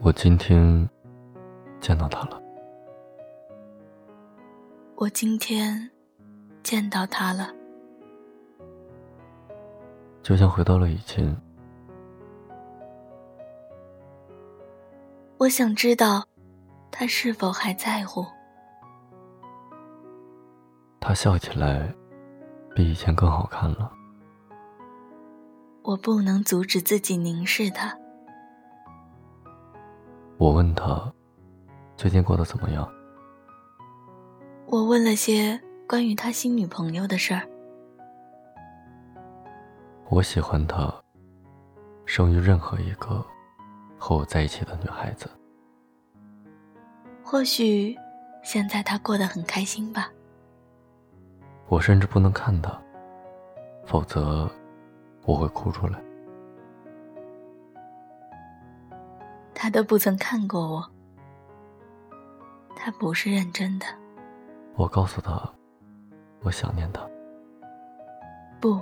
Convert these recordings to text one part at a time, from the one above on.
我今天见到他了。我今天见到他了，就像回到了以前。我想知道，他是否还在乎？他笑起来，比以前更好看了。我不能阻止自己凝视他。我问他，最近过得怎么样？我问了些关于他新女朋友的事儿。我喜欢他，胜于任何一个。和我在一起的女孩子，或许现在她过得很开心吧。我甚至不能看她，否则我会哭出来。他都不曾看过我，他不是认真的。我告诉他，我想念他。不，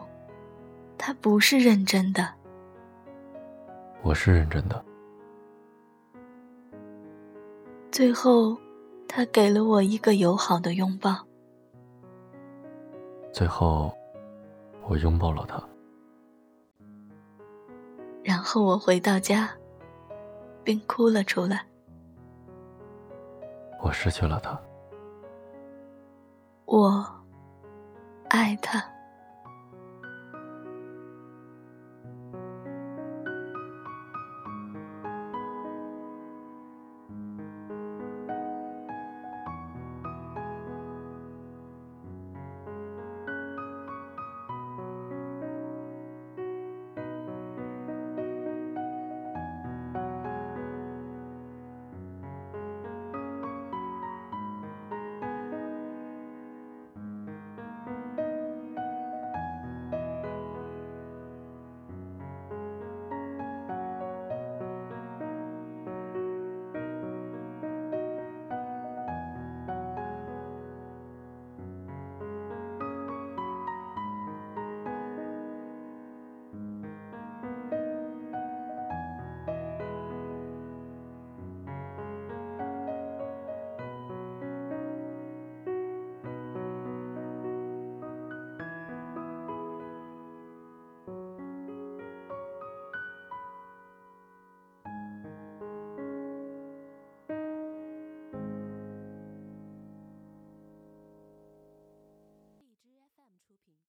他不是认真的。我是认真的。最后，他给了我一个友好的拥抱。最后，我拥抱了他。然后我回到家，并哭了出来。我失去了他。我爱他。